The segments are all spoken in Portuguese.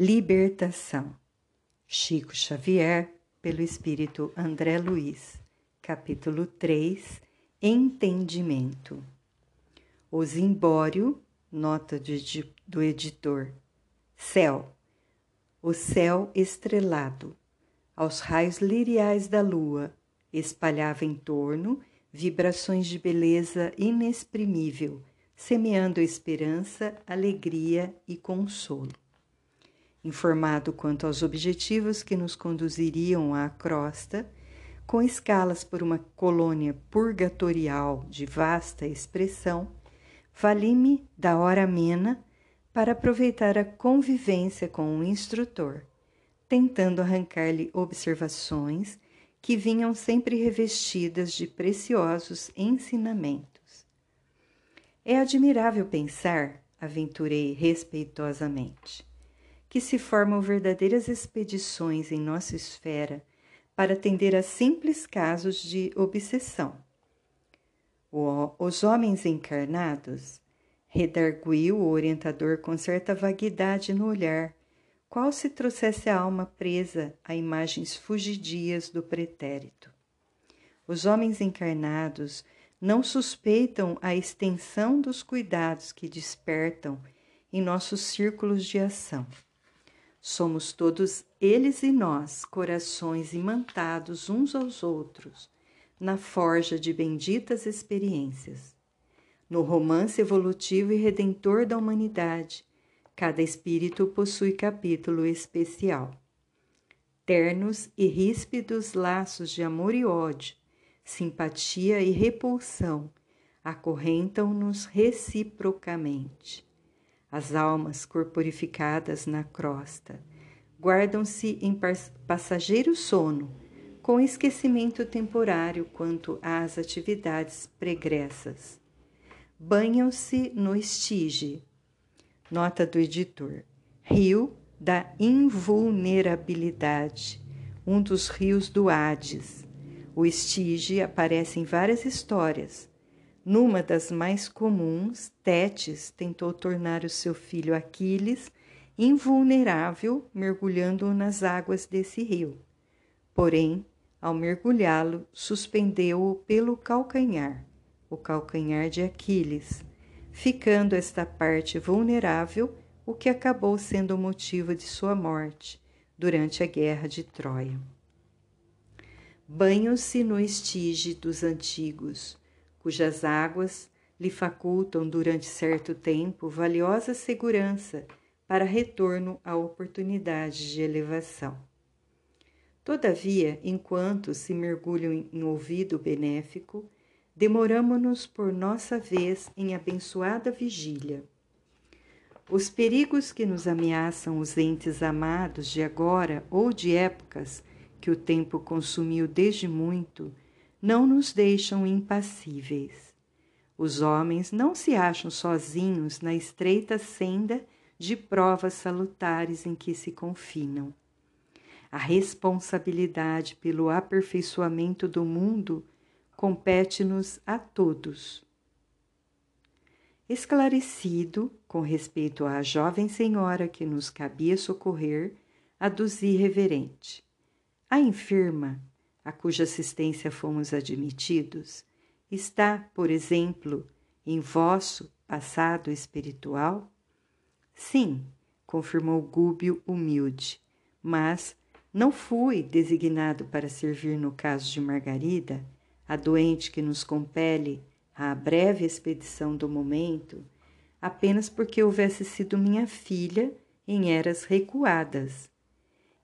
Libertação. Chico Xavier, pelo Espírito André Luiz. Capítulo 3 Entendimento. O Zimbório, nota do editor. Céu. O céu estrelado, aos raios liriais da lua, espalhava em torno vibrações de beleza inexprimível, semeando esperança, alegria e consolo. Informado quanto aos objetivos que nos conduziriam à crosta, com escalas por uma colônia purgatorial de vasta expressão, vali-me da hora amena para aproveitar a convivência com o instrutor, tentando arrancar-lhe observações que vinham sempre revestidas de preciosos ensinamentos. É admirável pensar, aventurei respeitosamente, que se formam verdadeiras expedições em nossa esfera para atender a simples casos de obsessão. O, os homens encarnados, redarguiu o orientador com certa vaguidade no olhar, qual se trouxesse a alma presa a imagens fugidias do pretérito. Os homens encarnados não suspeitam a extensão dos cuidados que despertam em nossos círculos de ação. Somos todos eles e nós, corações imantados uns aos outros, na forja de benditas experiências. No romance evolutivo e redentor da humanidade, cada espírito possui capítulo especial. Ternos e ríspidos laços de amor e ódio, simpatia e repulsão acorrentam-nos reciprocamente. As almas corporificadas na crosta guardam-se em passageiro sono, com esquecimento temporário quanto às atividades pregressas. Banham-se no estige. Nota do editor: Rio da invulnerabilidade, um dos rios do Hades. O estige aparece em várias histórias, numa das mais comuns, Tétis tentou tornar o seu filho Aquiles invulnerável mergulhando-o nas águas desse rio. Porém, ao mergulhá-lo, suspendeu-o pelo calcanhar, o calcanhar de Aquiles, ficando esta parte vulnerável, o que acabou sendo o motivo de sua morte durante a guerra de Troia. Banham-se no estige dos antigos, cujas águas lhe facultam durante certo tempo valiosa segurança para retorno à oportunidade de elevação. Todavia, enquanto se mergulham em ouvido benéfico, demoramo-nos por nossa vez em abençoada vigília. Os perigos que nos ameaçam os entes amados de agora ou de épocas que o tempo consumiu desde muito não nos deixam impassíveis. Os homens não se acham sozinhos na estreita senda de provas salutares em que se confinam. A responsabilidade pelo aperfeiçoamento do mundo compete-nos a todos. Esclarecido com respeito à jovem senhora que nos cabia socorrer, aduzi reverente. A enferma a cuja assistência fomos admitidos, está, por exemplo, em vosso passado espiritual? Sim, confirmou Gúbio humilde, mas não fui designado para servir no caso de Margarida, a doente que nos compele à breve expedição do momento, apenas porque houvesse sido minha filha em eras recuadas.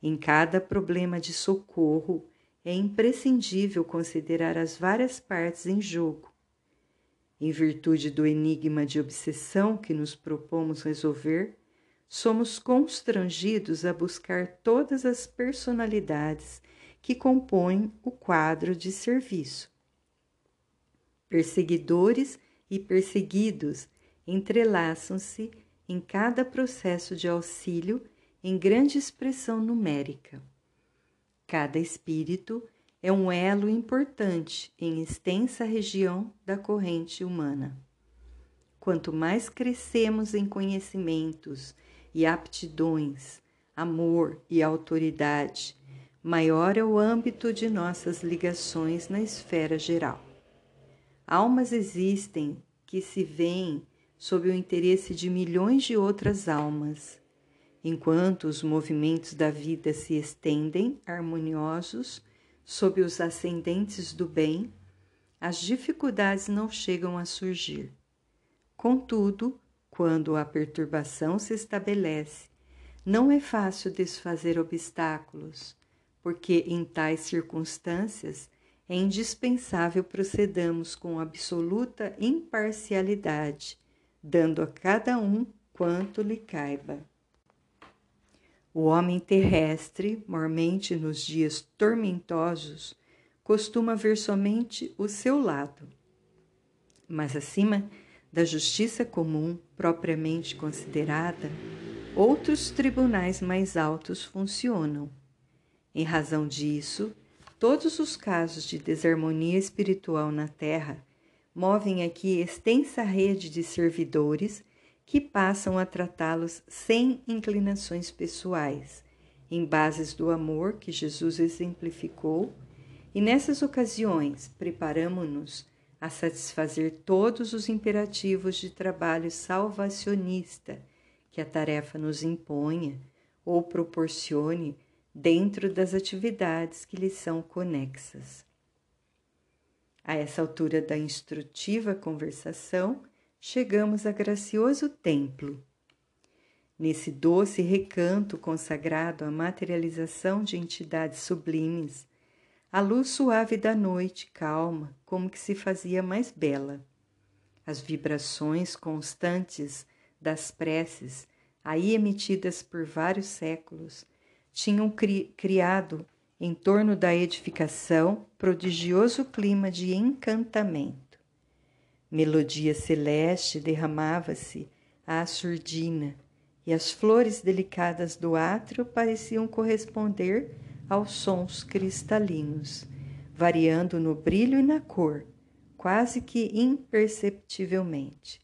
Em cada problema de socorro, é imprescindível considerar as várias partes em jogo. Em virtude do enigma de obsessão que nos propomos resolver, somos constrangidos a buscar todas as personalidades que compõem o quadro de serviço. Perseguidores e perseguidos entrelaçam-se em cada processo de auxílio em grande expressão numérica. Cada espírito é um elo importante em extensa região da corrente humana. Quanto mais crescemos em conhecimentos e aptidões, amor e autoridade, maior é o âmbito de nossas ligações na esfera geral. Almas existem que se veem sob o interesse de milhões de outras almas, enquanto os movimentos da vida se estendem harmoniosos sob os ascendentes do bem, as dificuldades não chegam a surgir. Contudo, quando a perturbação se estabelece, não é fácil desfazer obstáculos, porque em tais circunstâncias é indispensável procedamos com absoluta imparcialidade, dando a cada um quanto lhe caiba. O homem terrestre, mormente nos dias tormentosos, costuma ver somente o seu lado. Mas acima da justiça comum propriamente considerada, outros tribunais mais altos funcionam. Em razão disso, todos os casos de desarmonia espiritual na Terra movem aqui extensa rede de servidores que passam a tratá-los sem inclinações pessoais, em bases do amor que Jesus exemplificou, e nessas ocasiões preparamos-nos a satisfazer todos os imperativos de trabalho salvacionista que a tarefa nos imponha ou proporcione dentro das atividades que lhe são conexas. A essa altura da instrutiva conversação, chegamos a gracioso templo. Nesse doce recanto consagrado à materialização de entidades sublimes, a luz suave da noite, calma, como que se fazia mais bela. As vibrações constantes das preces, aí emitidas por vários séculos, tinham cri criado em torno da edificação prodigioso clima de encantamento. Melodia celeste derramava-se à surdina, e as flores delicadas do átrio pareciam corresponder aos sons cristalinos, variando no brilho e na cor, quase que imperceptivelmente.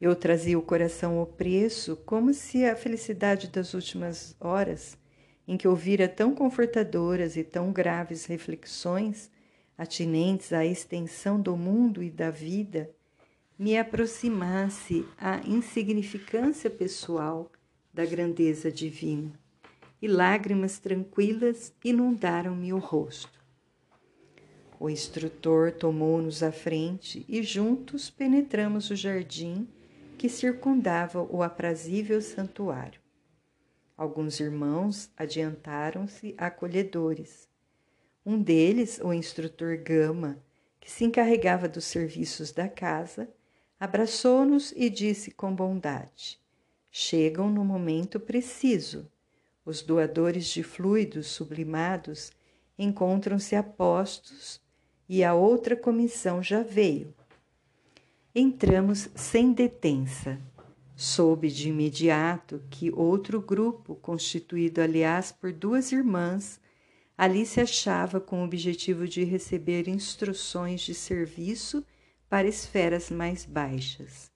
Eu trazia o coração opresso, como se a felicidade das últimas horas, em que ouvira tão confortadoras e tão graves reflexões, atinentes à extensão do mundo e da vida, me aproximasse à insignificância pessoal da grandeza divina, e lágrimas tranquilas inundaram-me o rosto. O instrutor tomou-nos à frente e juntos penetramos o jardim que circundava o aprazível santuário. Alguns irmãos adiantaram-se acolhedores, um deles, o instrutor Gama, que se encarregava dos serviços da casa, abraçou-nos e disse com bondade: Chegam no momento preciso. Os doadores de fluidos sublimados encontram-se a postos e a outra comissão já veio. Entramos sem detença. Soube de imediato que outro grupo, constituído aliás por duas irmãs, Ali se achava com o objetivo de receber instruções de serviço para esferas mais baixas.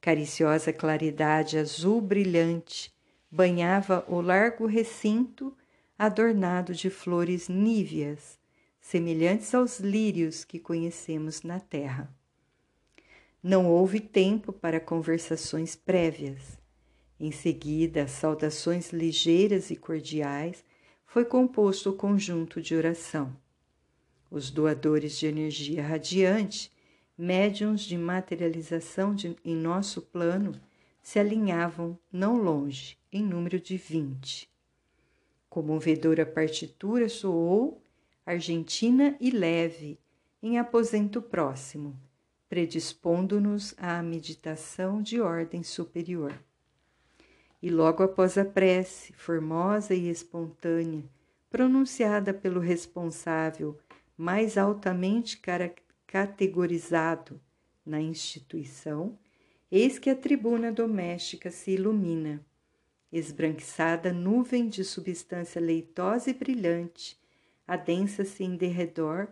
Cariciosa claridade azul brilhante banhava o largo recinto adornado de flores níveas, semelhantes aos lírios que conhecemos na terra. Não houve tempo para conversações prévias. Em seguida, saudações ligeiras e cordiais foi composto o conjunto de oração. Os doadores de energia radiante, médiums de materialização de, em nosso plano, se alinhavam não longe, em número de vinte. Comovedora partitura soou, argentina e leve, em aposento próximo, predispondo-nos à meditação de ordem superior. E logo após a prece, formosa e espontânea, pronunciada pelo responsável mais altamente categorizado na instituição, eis que a tribuna doméstica se ilumina. Esbranquiçada nuvem de substância leitosa e brilhante, adensa-se em derredor,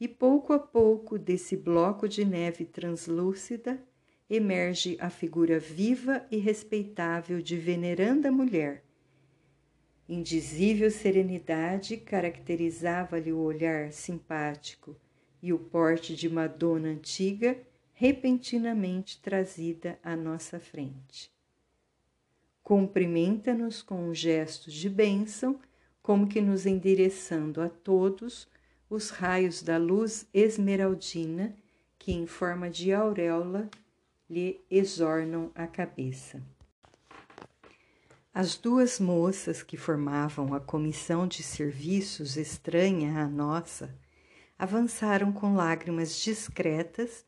e pouco a pouco desse bloco de neve translúcida emerge a figura viva e respeitável de veneranda mulher, Indizível serenidade caracterizava-lhe o olhar simpático e o porte de uma dona antiga repentinamente trazida à nossa frente. Cumprimenta-nos com um gesto de bênção, como que nos endereçando a todos os raios da luz esmeraldina que, em forma de auréola, lhe exornam a cabeça. As duas moças que formavam a comissão de serviços estranha à nossa avançaram com lágrimas discretas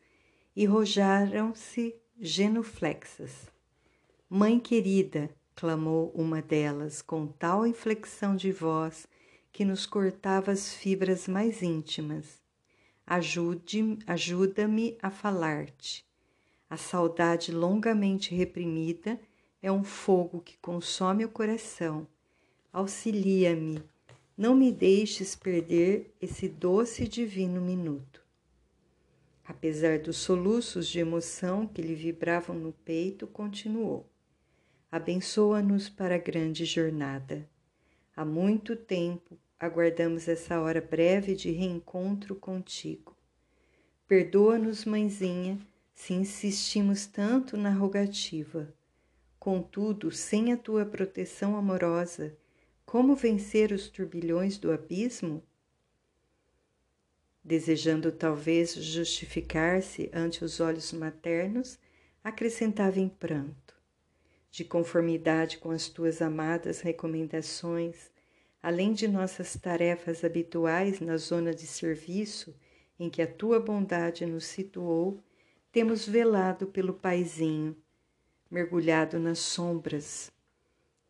e rojaram-se genuflexas. Mãe querida, clamou uma delas com tal inflexão de voz que nos cortava as fibras mais íntimas. Ajude, ajuda-me a falar-te. A saudade longamente reprimida é um fogo que consome o coração. Auxilia-me, não me deixes perder esse doce e divino minuto. Apesar dos soluços de emoção que lhe vibravam no peito, continuou: Abençoa-nos para a grande jornada. Há muito tempo aguardamos essa hora breve de reencontro contigo. Perdoa-nos, mãezinha, se insistimos tanto na rogativa. Contudo, sem a tua proteção amorosa, como vencer os turbilhões do abismo? Desejando talvez justificar-se ante os olhos maternos, acrescentava em pranto: De conformidade com as tuas amadas recomendações, além de nossas tarefas habituais na zona de serviço em que a tua bondade nos situou, temos velado pelo paizinho, mergulhado nas sombras.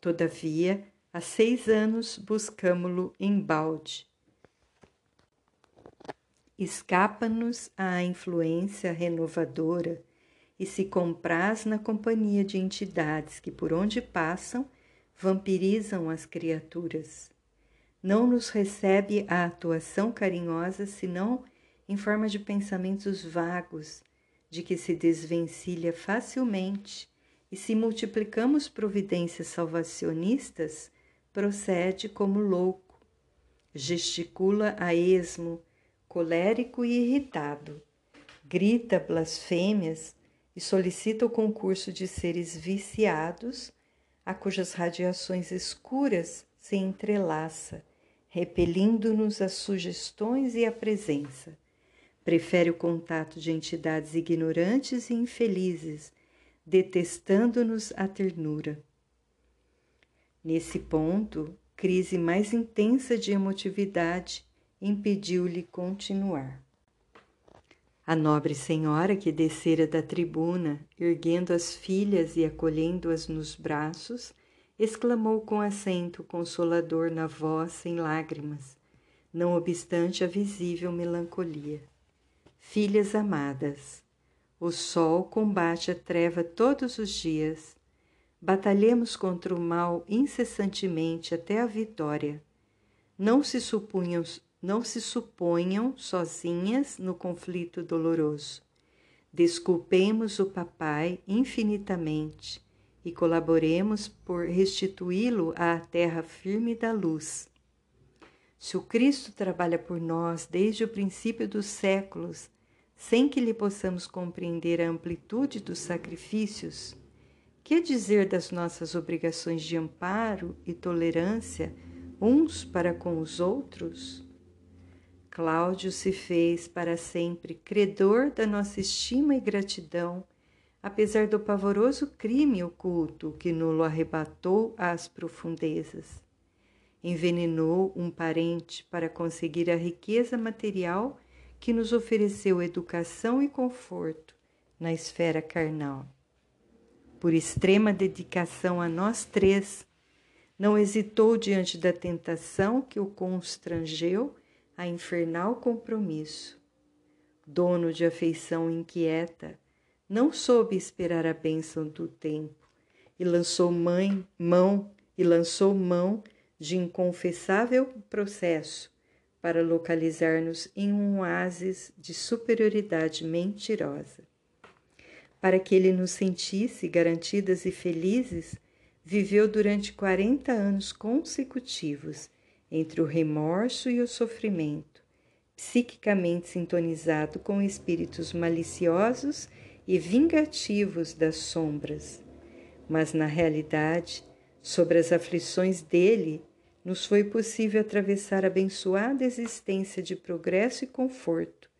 Todavia, há seis anos buscamo-lo em balde. Escapa-nos à influência renovadora e se compraz na companhia de entidades que, por onde passam, vampirizam as criaturas não nos recebe a atuação carinhosa senão em forma de pensamentos vagos, de que se desvencilha facilmente, e se multiplicamos providências salvacionistas, procede como louco, gesticula a esmo, colérico e irritado, grita blasfêmias e solicita o concurso de seres viciados, a cujas radiações escuras se entrelaça repelindo-nos as sugestões e a presença. Prefere o contato de entidades ignorantes e infelizes, detestando-nos a ternura. Nesse ponto, crise mais intensa de emotividade impediu-lhe continuar. A nobre senhora que descera da tribuna, erguendo as filhas e acolhendo-as nos braços, exclamou com acento consolador na voz sem lágrimas, não obstante a visível melancolia. Filhas amadas, o sol combate a treva todos os dias. Batalhemos contra o mal incessantemente até a vitória. Não se supunham, não se suponham sozinhas no conflito doloroso. Desculpemos o papai infinitamente e colaboremos por restituí-lo à terra firme da luz. Se o Cristo trabalha por nós desde o princípio dos séculos, sem que lhe possamos compreender a amplitude dos sacrifícios, que dizer das nossas obrigações de amparo e tolerância uns para com os outros? Cláudio se fez para sempre credor da nossa estima e gratidão apesar do pavoroso crime oculto que nulo arrebatou às profundezas. Envenenou um parente para conseguir a riqueza material que nos ofereceu educação e conforto na esfera carnal. Por extrema dedicação a nós três, não hesitou diante da tentação que o constrangeu a infernal compromisso. Dono de afeição inquieta, não soube esperar a bênção do tempo e lançou mãe, mão e lançou mão de inconfessável processo para localizar-nos em um oásis de superioridade mentirosa. Para que ele nos sentisse garantidas e felizes, viveu durante 40 anos consecutivos entre o remorso e o sofrimento, psiquicamente sintonizado com espíritos maliciosos e vingativos das sombras. Mas, na realidade, sobre as aflições dele, nos foi possível atravessar a abençoada existência de progresso e conforto,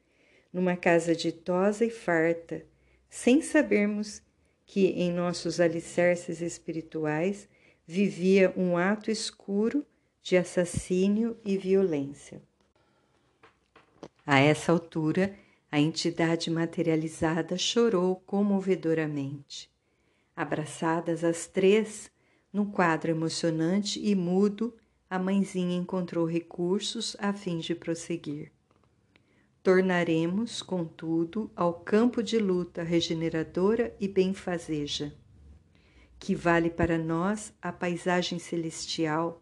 numa casa ditosa e farta, sem sabermos que em nossos alicerces espirituais vivia um ato escuro de assassínio e violência. A essa altura, a entidade materializada chorou comovedoramente. Abraçadas as três, num quadro emocionante e mudo, a mãezinha encontrou recursos a fim de prosseguir. Tornaremos, contudo, ao campo de luta regeneradora e benfazeja, que vale para nós a paisagem celestial,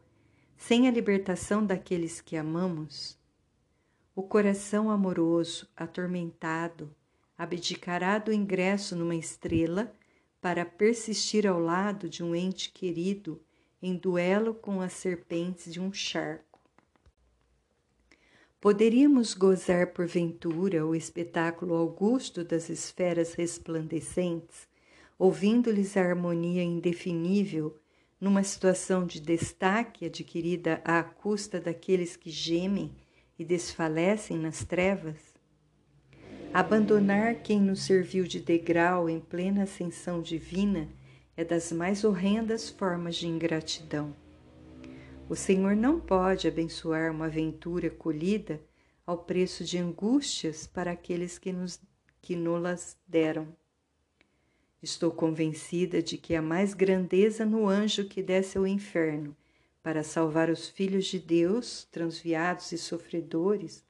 sem a libertação daqueles que amamos. O coração amoroso, atormentado, abdicará do ingresso numa estrela para persistir ao lado de um ente querido em duelo com as serpentes de um charco. Poderíamos gozar porventura o espetáculo augusto das esferas resplandecentes, ouvindo-lhes a harmonia indefinível numa situação de destaque adquirida à custa daqueles que gemem e desfalecem nas trevas? Abandonar quem nos serviu de degrau em plena ascensão divina é das mais horrendas formas de ingratidão. O Senhor não pode abençoar uma aventura colhida ao preço de angústias para aqueles que nos que nolas deram. Estou convencida de que há mais grandeza no anjo que desce ao inferno para salvar os filhos de Deus, transviados e sofredores,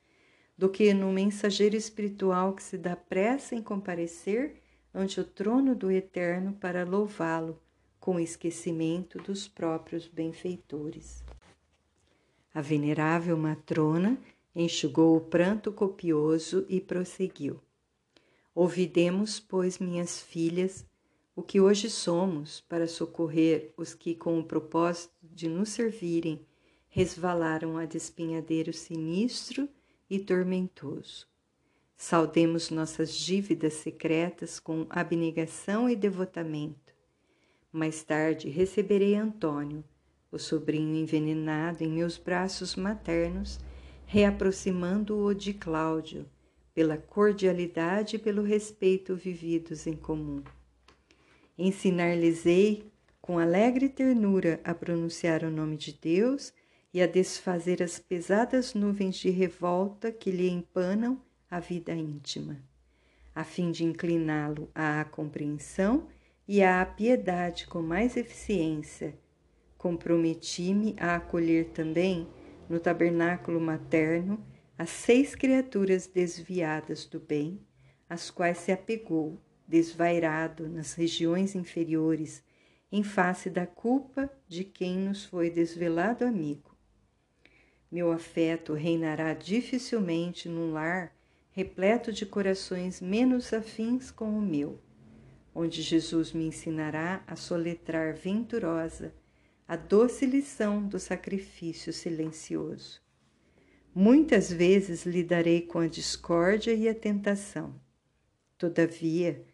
do que no mensageiro espiritual que se dá pressa em comparecer ante o trono do Eterno para louvá-lo com esquecimento dos próprios benfeitores. A venerável matrona enxugou o pranto copioso e prosseguiu. Ouvidemos, pois, minhas filhas, o que hoje somos para socorrer os que, com o propósito de nos servirem, resvalaram a despinhadeiro sinistro e tormentoso. Saudemos nossas dívidas secretas com abnegação e devotamento. Mais tarde receberei Antônio, o sobrinho envenenado, em meus braços maternos, reaproximando-o de Cláudio, pela cordialidade e pelo respeito vividos em comum. Ensinar-lhes-ei com alegre ternura a pronunciar o nome de Deus e a desfazer as pesadas nuvens de revolta que lhe empanam a vida íntima, a fim de incliná-lo à compreensão e à piedade com mais eficiência comprometi-me a acolher também, no tabernáculo materno, as seis criaturas desviadas do bem, às quais se apegou, desvairado nas regiões inferiores, em face da culpa de quem nos foi desvelado amigo. Meu afeto reinará dificilmente num lar repleto de corações menos afins com o meu, onde Jesus me ensinará a soletrar venturosa a doce lição do sacrifício silencioso. Muitas vezes lidarei com a discórdia e a tentação. Todavia,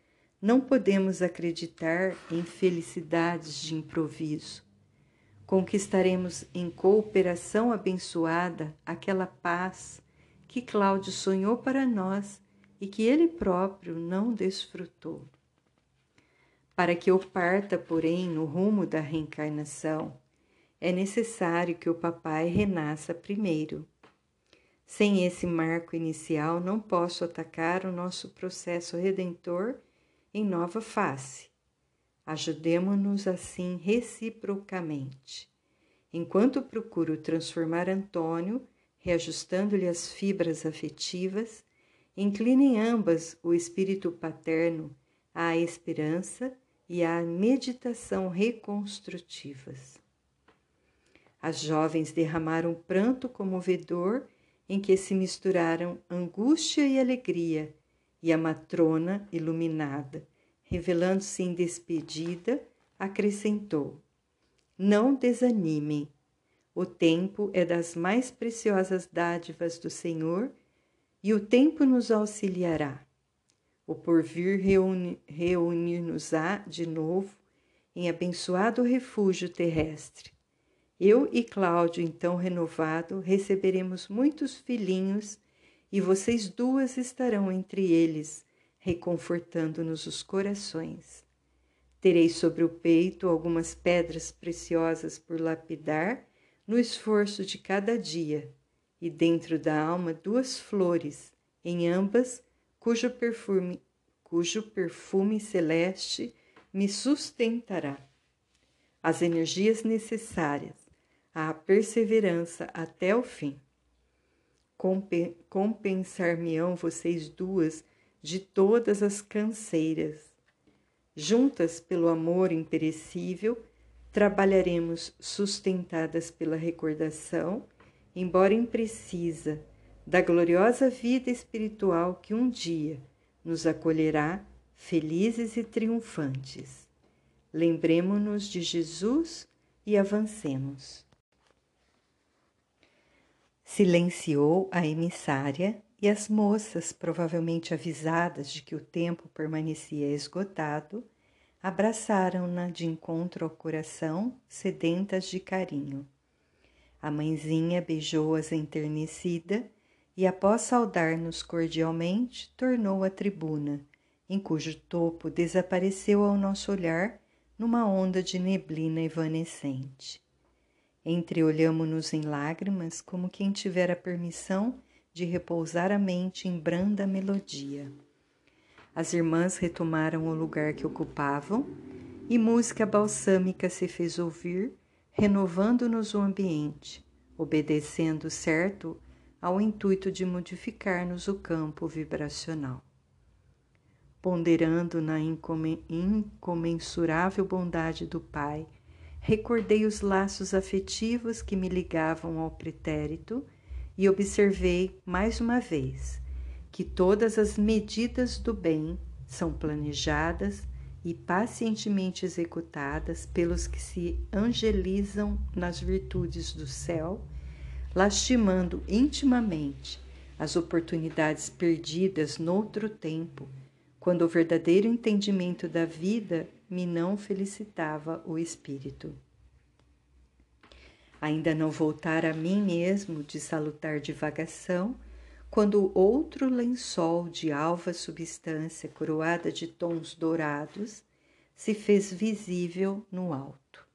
não podemos acreditar em felicidades de improviso. Conquistaremos em cooperação abençoada aquela paz que Cláudio sonhou para nós e que ele próprio não desfrutou. Para que eu parta, porém, no rumo da reencarnação, é necessário que o papai renasça primeiro. Sem esse marco inicial, não posso atacar o nosso processo redentor em nova face. Ajudemo-nos assim reciprocamente. Enquanto procuro transformar Antônio, reajustando-lhe as fibras afetivas, inclinem ambas o espírito paterno à esperança e à meditação reconstrutivas. As jovens derramaram pranto comovedor em que se misturaram angústia e alegria, e a matrona, iluminada, revelando-se em despedida, acrescentou: Não desanimem. O tempo é das mais preciosas dádivas do Senhor e o tempo nos auxiliará. O porvir reunir-nos-á de novo em abençoado refúgio terrestre. Eu e Cláudio, então renovado, receberemos muitos filhinhos e vocês duas estarão entre eles, reconfortando-nos os corações. Terei sobre o peito algumas pedras preciosas por lapidar no esforço de cada dia, e dentro da alma duas flores, em ambas cujo perfume, cujo perfume celeste me sustentará. As energias necessárias à perseverança até o fim. Compensar-me-ão vocês duas de todas as canseiras. Juntas pelo amor imperecível, trabalharemos sustentadas pela recordação, embora imprecisa, da gloriosa vida espiritual que um dia nos acolherá felizes e triunfantes. Lembremos-nos de Jesus e avancemos. Silenciou a emissária e as moças, provavelmente avisadas de que o tempo permanecia esgotado, abraçaram-na de encontro ao coração, sedentas de carinho. A mãezinha beijou-as enternecida e, após saudar-nos cordialmente, tornou à tribuna, em cujo topo desapareceu ao nosso olhar numa onda de neblina evanescente. Entreolhamo-nos em lágrimas, como quem tivera permissão de repousar a mente em branda melodia. As irmãs retomaram o lugar que ocupavam e música balsâmica se fez ouvir, renovando-nos o ambiente, obedecendo certo ao intuito de modificar-nos o campo vibracional. Ponderando na incomensurável bondade do Pai, recordei os laços afetivos que me ligavam ao pretérito e observei mais uma vez que todas as medidas do bem são planejadas e pacientemente executadas pelos que se angelizam nas virtudes do céu, lastimando intimamente as oportunidades perdidas noutro tempo, quando o verdadeiro entendimento da vida me não felicitava o espírito. Ainda não voltara a mim mesmo de salutar divagação, quando outro lençol de alva substância coroada de tons dourados se fez visível no alto.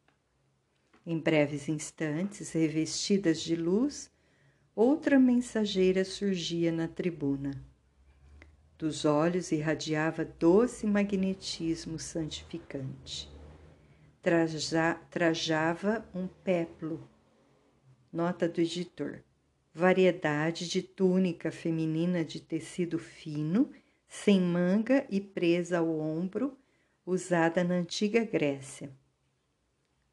Em breves instantes, revestidas de luz, outra mensageira surgia na tribuna. Dos olhos irradiava doce magnetismo santificante. Traja, trajava um péplo Nota do editor: variedade de túnica feminina de tecido fino, sem manga e presa ao ombro, usada na antiga Grécia.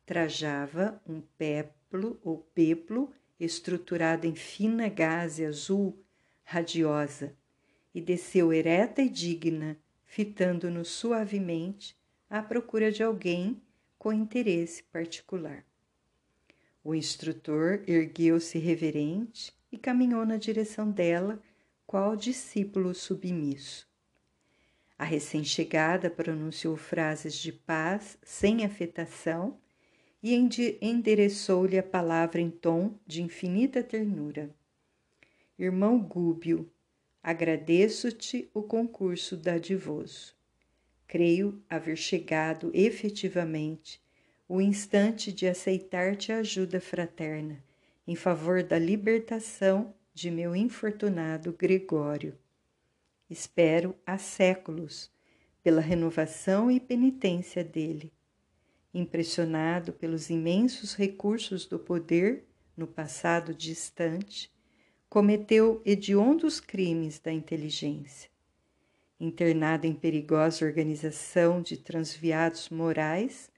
Trajava um peplo ou peplo estruturado em fina gaze azul radiosa e desceu ereta e digna, fitando-nos suavemente à procura de alguém com interesse particular. O instrutor ergueu-se reverente e caminhou na direção dela, qual discípulo submisso. A recém-chegada pronunciou frases de paz sem afetação e endereçou-lhe a palavra em tom de infinita ternura. Irmão Gúbio, agradeço-te o concurso dadivoso. Creio haver chegado efetivamente o instante de aceitar-te ajuda fraterna em favor da libertação de meu infortunado Gregório. Espero há séculos pela renovação e penitência dele. Impressionado pelos imensos recursos do poder no passado distante, cometeu hediondos crimes da inteligência. Internado em perigosa organização de transviados morais,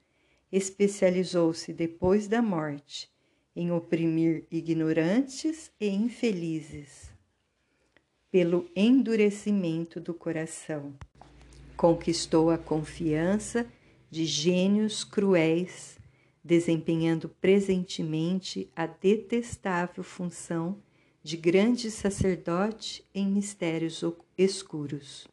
especializou-se depois da morte em oprimir ignorantes e infelizes. Pelo endurecimento do coração, conquistou a confiança de gênios cruéis, desempenhando presentemente a detestável função de grande sacerdote em mistérios escuros.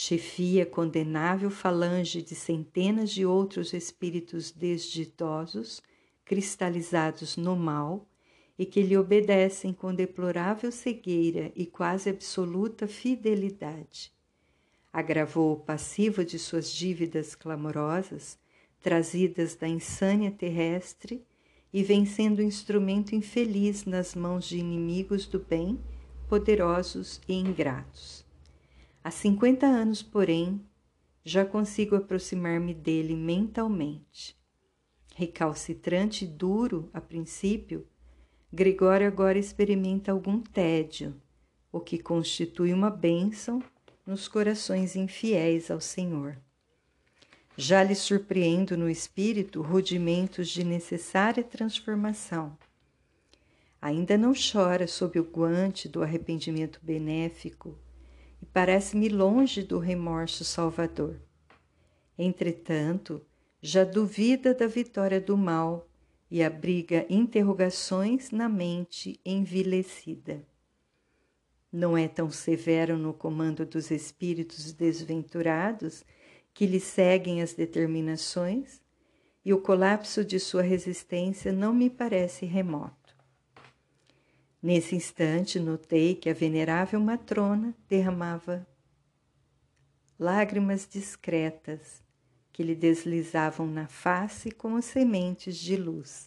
Chefia condenável falange de centenas de outros espíritos desditosos, cristalizados no mal, e que lhe obedecem com deplorável cegueira e quase absoluta fidelidade. Agravou o passivo de suas dívidas clamorosas, trazidas da insânia terrestre, e vem sendo instrumento infeliz nas mãos de inimigos do bem, poderosos e ingratos. Há cinquenta anos, porém, já consigo aproximar-me dele mentalmente. Recalcitrante e duro a princípio, Gregório agora experimenta algum tédio, o que constitui uma bênção nos corações infiéis ao Senhor. Já lhe surpreendo no espírito rudimentos de necessária transformação. Ainda não chora sob o guante do arrependimento benéfico e parece-me longe do remorso salvador. Entretanto, já duvida da vitória do mal e abriga interrogações na mente envilecida. Não é tão severo no comando dos espíritos desventurados que lhe seguem as determinações, e o colapso de sua resistência não me parece remoto. Nesse instante, notei que a venerável matrona derramava lágrimas discretas que lhe deslizavam na face como sementes de luz.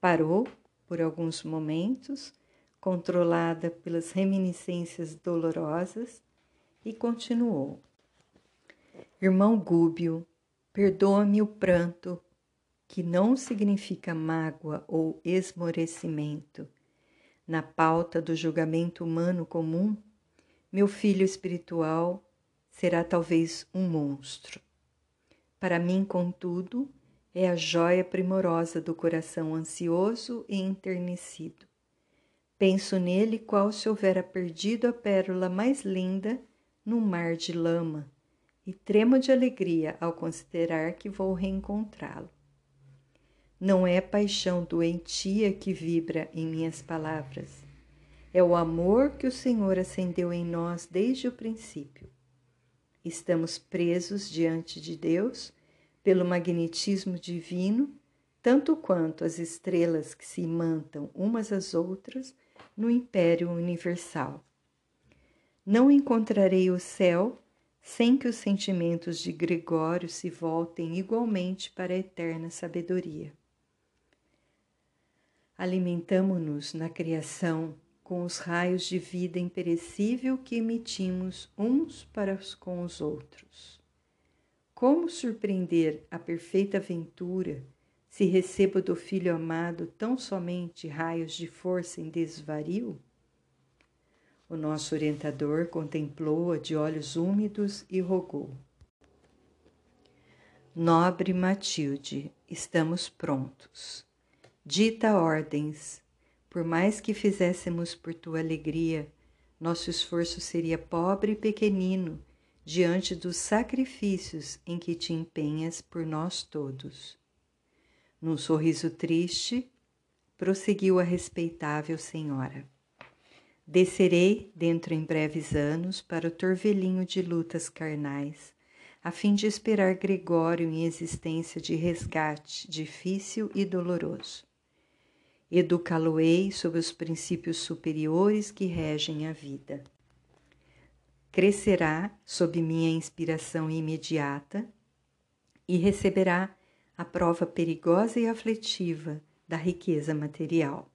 Parou por alguns momentos, controlada pelas reminiscências dolorosas, e continuou. Irmão Gúbio, perdoa-me o pranto, que não significa mágoa ou esmorecimento. Na pauta do julgamento humano comum, meu filho espiritual será talvez um monstro. Para mim, contudo, é a joia primorosa do coração ansioso e enternecido. Penso nele qual se houvera perdido a pérola mais linda num mar de lama e tremo de alegria ao considerar que vou reencontrá-lo. Não é paixão doentia que vibra em minhas palavras, é o amor que o Senhor acendeu em nós desde o princípio. Estamos presos diante de Deus pelo magnetismo divino, tanto quanto as estrelas que se imantam umas às outras no império universal. Não encontrarei o céu sem que os sentimentos de Gregório se voltem igualmente para a eterna sabedoria. Alimentamo-nos na criação com os raios de vida imperecível que emitimos uns para com os outros. Como surpreender a perfeita aventura se recebo do Filho amado tão somente raios de força em desvario? O nosso orientador contemplou-a de olhos úmidos e rogou: Nobre Matilde, estamos prontos. Dita ordens, por mais que fizéssemos por tua alegria, nosso esforço seria pobre e pequenino diante dos sacrifícios em que te empenhas por nós todos. Num sorriso triste, prosseguiu a respeitável senhora. Descerei dentro em breves anos para o torvelinho de lutas carnais, a fim de esperar Gregório em existência de resgate difícil e doloroso. Educá-lo-ei sob os princípios superiores que regem a vida. Crescerá sob minha inspiração imediata e receberá a prova perigosa e aflitiva da riqueza material.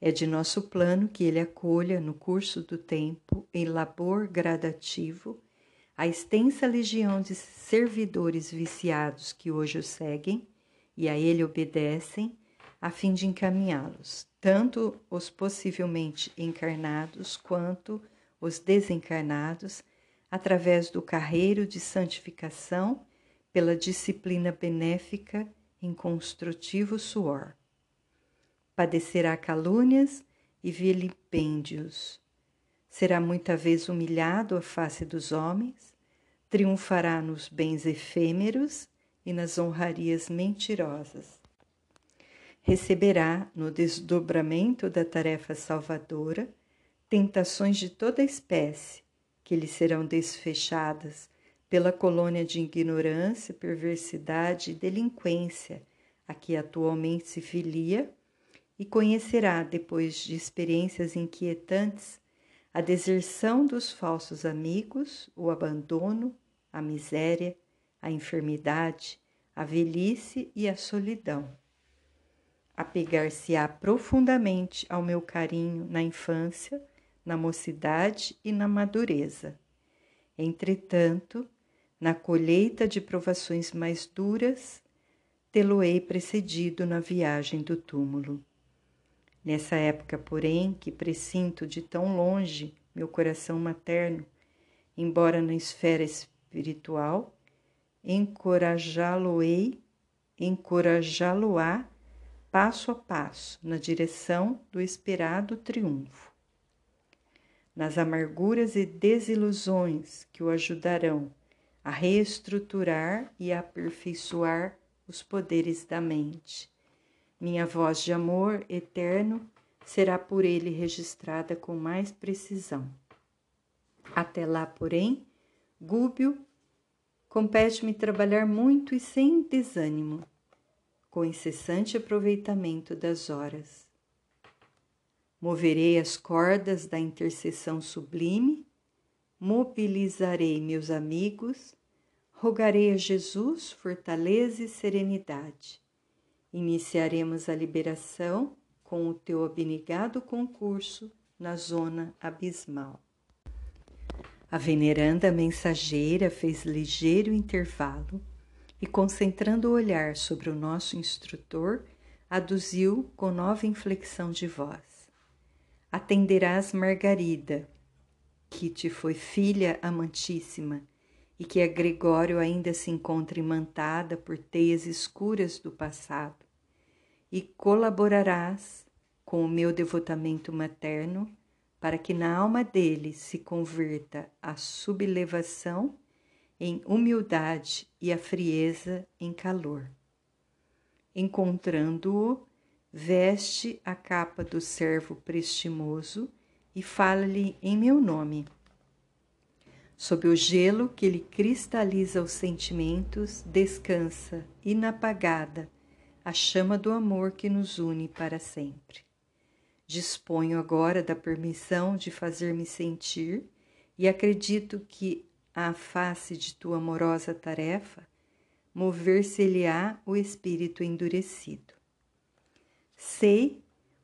É de nosso plano que ele acolha, no curso do tempo, em labor gradativo, a extensa legião de servidores viciados que hoje o seguem e a ele obedecem, a fim de encaminhá-los, tanto os possivelmente encarnados quanto os desencarnados, através do carreiro de santificação pela disciplina benéfica em construtivo suor padecerá calúnias e vilipêndios. Será muita vez humilhado à face dos homens, triunfará nos bens efêmeros e nas honrarias mentirosas. Receberá, no desdobramento da tarefa salvadora, tentações de toda espécie, que lhe serão desfechadas pela colônia de ignorância, perversidade e delinquência a que atualmente se filia, e conhecerá, depois de experiências inquietantes, a deserção dos falsos amigos, o abandono, a miséria, a enfermidade, a velhice e a solidão. Apegar-se-á profundamente ao meu carinho na infância, na mocidade e na madureza. Entretanto, na colheita de provações mais duras, tê-lo-ei precedido na viagem do túmulo. Nessa época, porém, que presinto de tão longe meu coração materno, embora na esfera espiritual, encorajá-lo-ei, encorajá-lo-á passo a passo na direção do esperado triunfo. Nas amarguras e desilusões que o ajudarão a reestruturar e aperfeiçoar os poderes da mente. Minha voz de amor eterno será por ele registrada com mais precisão. Até lá, porém, Gúbio compete-me trabalhar muito e sem desânimo, com incessante aproveitamento das horas. Moverei as cordas da intercessão sublime, mobilizarei meus amigos, rogarei a Jesus fortaleza e serenidade. Iniciaremos a liberação com o teu abnegado concurso na zona abismal. A veneranda mensageira fez ligeiro intervalo e, concentrando o olhar sobre o nosso instrutor, aduziu com nova inflexão de voz: Atenderás Margarida, que te foi filha amantíssima e que a Gregório ainda se encontra imantada por teias escuras do passado, e colaborarás com o meu devotamento materno para que na alma dele se converta a sublevação em humildade e a frieza em calor. Encontrando-o, veste a capa do servo prestimoso e fala-lhe em meu nome. Sob o gelo que lhe cristaliza os sentimentos, descansa, inapagada, a chama do amor que nos une para sempre. Disponho agora da permissão de fazer-me sentir e acredito que, à face de tua amorosa tarefa, mover-se-lhe-á o espírito endurecido. Sei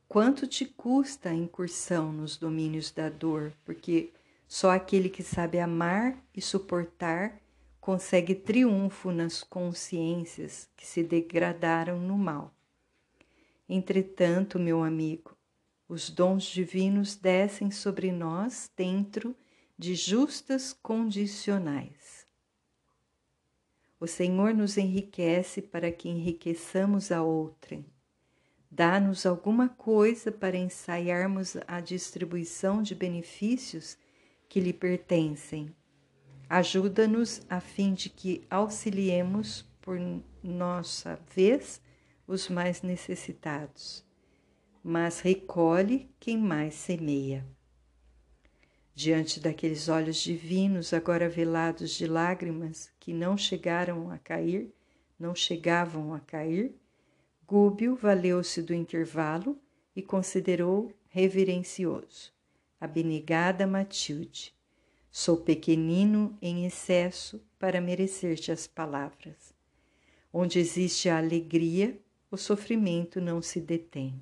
quanto te custa a incursão nos domínios da dor, porque só aquele que sabe amar e suportar consegue triunfo nas consciências que se degradaram no mal. Entretanto, meu amigo, os dons divinos descem sobre nós dentro de justas condicionais. O Senhor nos enriquece para que enriqueçamos a outrem. Dá-nos alguma coisa para ensaiarmos a distribuição de benefícios que lhe pertencem. Ajuda-nos a fim de que auxiliemos por nossa vez os mais necessitados mas recolhe quem mais semeia. Diante daqueles olhos divinos, agora velados de lágrimas que não chegaram a cair, não chegavam a cair, Gúbio valeu-se do intervalo e considerou reverencioso. Abnegada Matilde, sou pequenino em excesso para merecer-te as palavras. Onde existe a alegria, o sofrimento não se detém.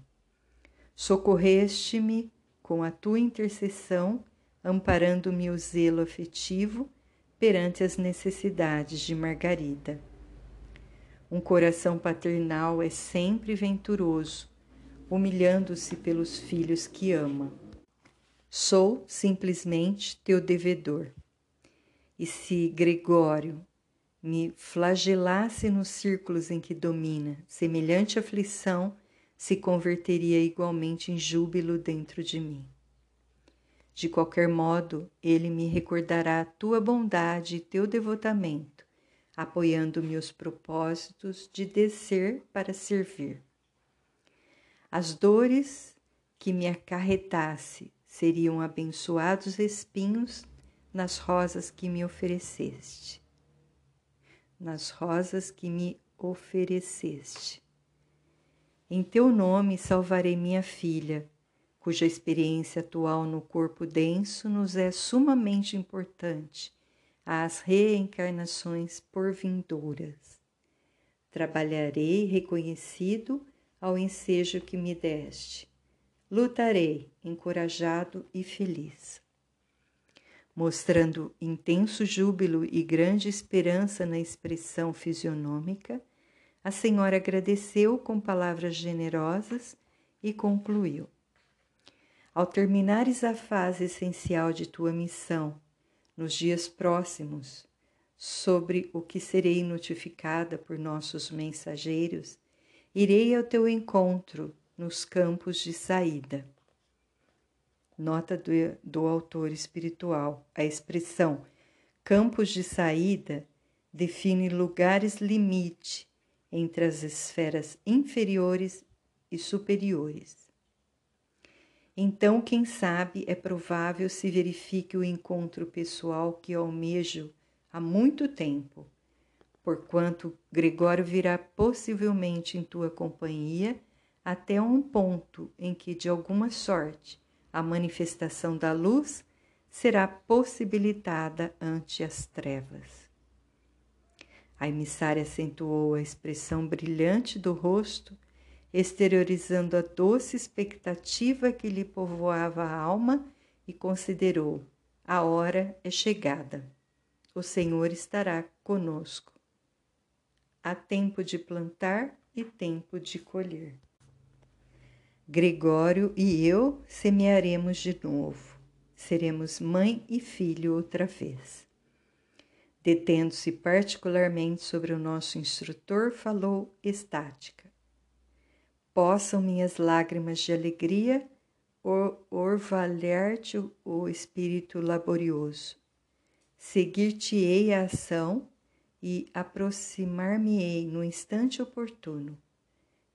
Socorreste-me com a tua intercessão, amparando-me o zelo afetivo perante as necessidades de Margarida. Um coração paternal é sempre venturoso, humilhando-se pelos filhos que ama. Sou simplesmente teu devedor. E se Gregório me flagelasse nos círculos em que domina semelhante aflição, se converteria igualmente em júbilo dentro de mim. De qualquer modo, ele me recordará tua bondade e teu devotamento, apoiando meus propósitos de descer para servir. As dores que me acarretasse seriam abençoados espinhos nas rosas que me ofereceste. Nas rosas que me ofereceste. Em teu nome salvarei minha filha, cuja experiência atual no corpo denso nos é sumamente importante às reencarnações por vindouras. Trabalharei reconhecido ao ensejo que me deste. Lutarei encorajado e feliz. Mostrando intenso júbilo e grande esperança na expressão fisionômica, a senhora agradeceu com palavras generosas e concluiu: Ao terminares a fase essencial de tua missão, nos dias próximos, sobre o que serei notificada por nossos mensageiros, irei ao teu encontro nos campos de saída. Nota do, do autor espiritual: a expressão campos de saída define lugares limite entre as esferas inferiores e superiores. Então, quem sabe, é provável se verifique o encontro pessoal que almejo há muito tempo, porquanto Gregório virá possivelmente em tua companhia até um ponto em que, de alguma sorte, a manifestação da luz será possibilitada ante as trevas. A emissária acentuou a expressão brilhante do rosto exteriorizando a doce expectativa que lhe povoava a alma, e considerou: a hora é chegada. O Senhor estará conosco. Há tempo de plantar e tempo de colher. Gregório e eu semearemos de novo. Seremos mãe e filho outra vez. Detendo-se particularmente sobre o nosso instrutor, falou estática possam minhas lágrimas de alegria orvalhar-te o espírito laborioso. Seguir-te-ei a ação e aproximar-me-ei no instante oportuno.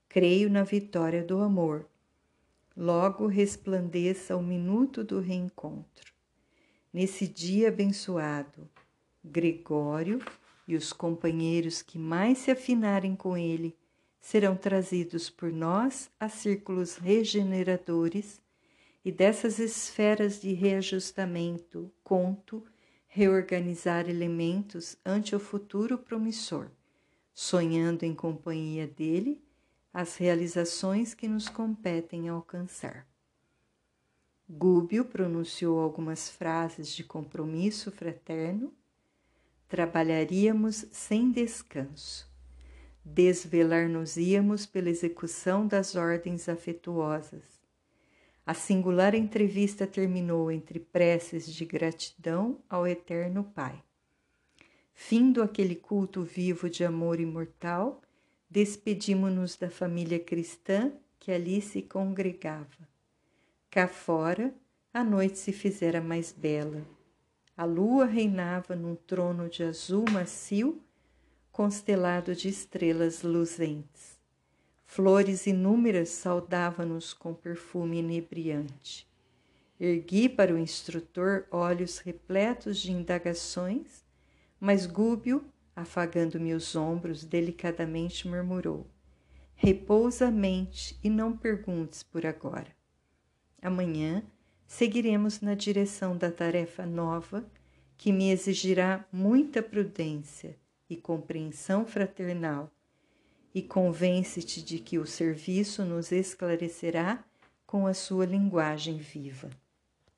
Creio na vitória do amor. Logo resplandeça o minuto do reencontro. Nesse dia abençoado, Gregório e os companheiros que mais se afinarem com ele serão trazidos por nós a círculos regeneradores e dessas esferas de reajustamento, conto, reorganizar elementos ante o futuro promissor, sonhando em companhia dele as realizações que nos competem alcançar. Gúbio pronunciou algumas frases de compromisso fraterno. Trabalharíamos sem descanso desvelar-nos-íamos pela execução das ordens afetuosas. A singular entrevista terminou entre preces de gratidão ao Eterno Pai. Findo aquele culto vivo de amor imortal, despedimo-nos da família cristã que ali se congregava. Cá fora, a noite se fizera mais bela. A lua reinava num trono de azul macio constelado de estrelas luzentes. Flores inúmeras saudavam-nos com perfume inebriante. Ergui para o instrutor olhos repletos de indagações, mas Gúbio, afagando-me os ombros, delicadamente murmurou: Repousa a mente e não perguntes por agora. Amanhã seguiremos na direção da tarefa nova que me exigirá muita prudência e compreensão fraternal, e convence-te de que o serviço nos esclarecerá com a sua linguagem viva.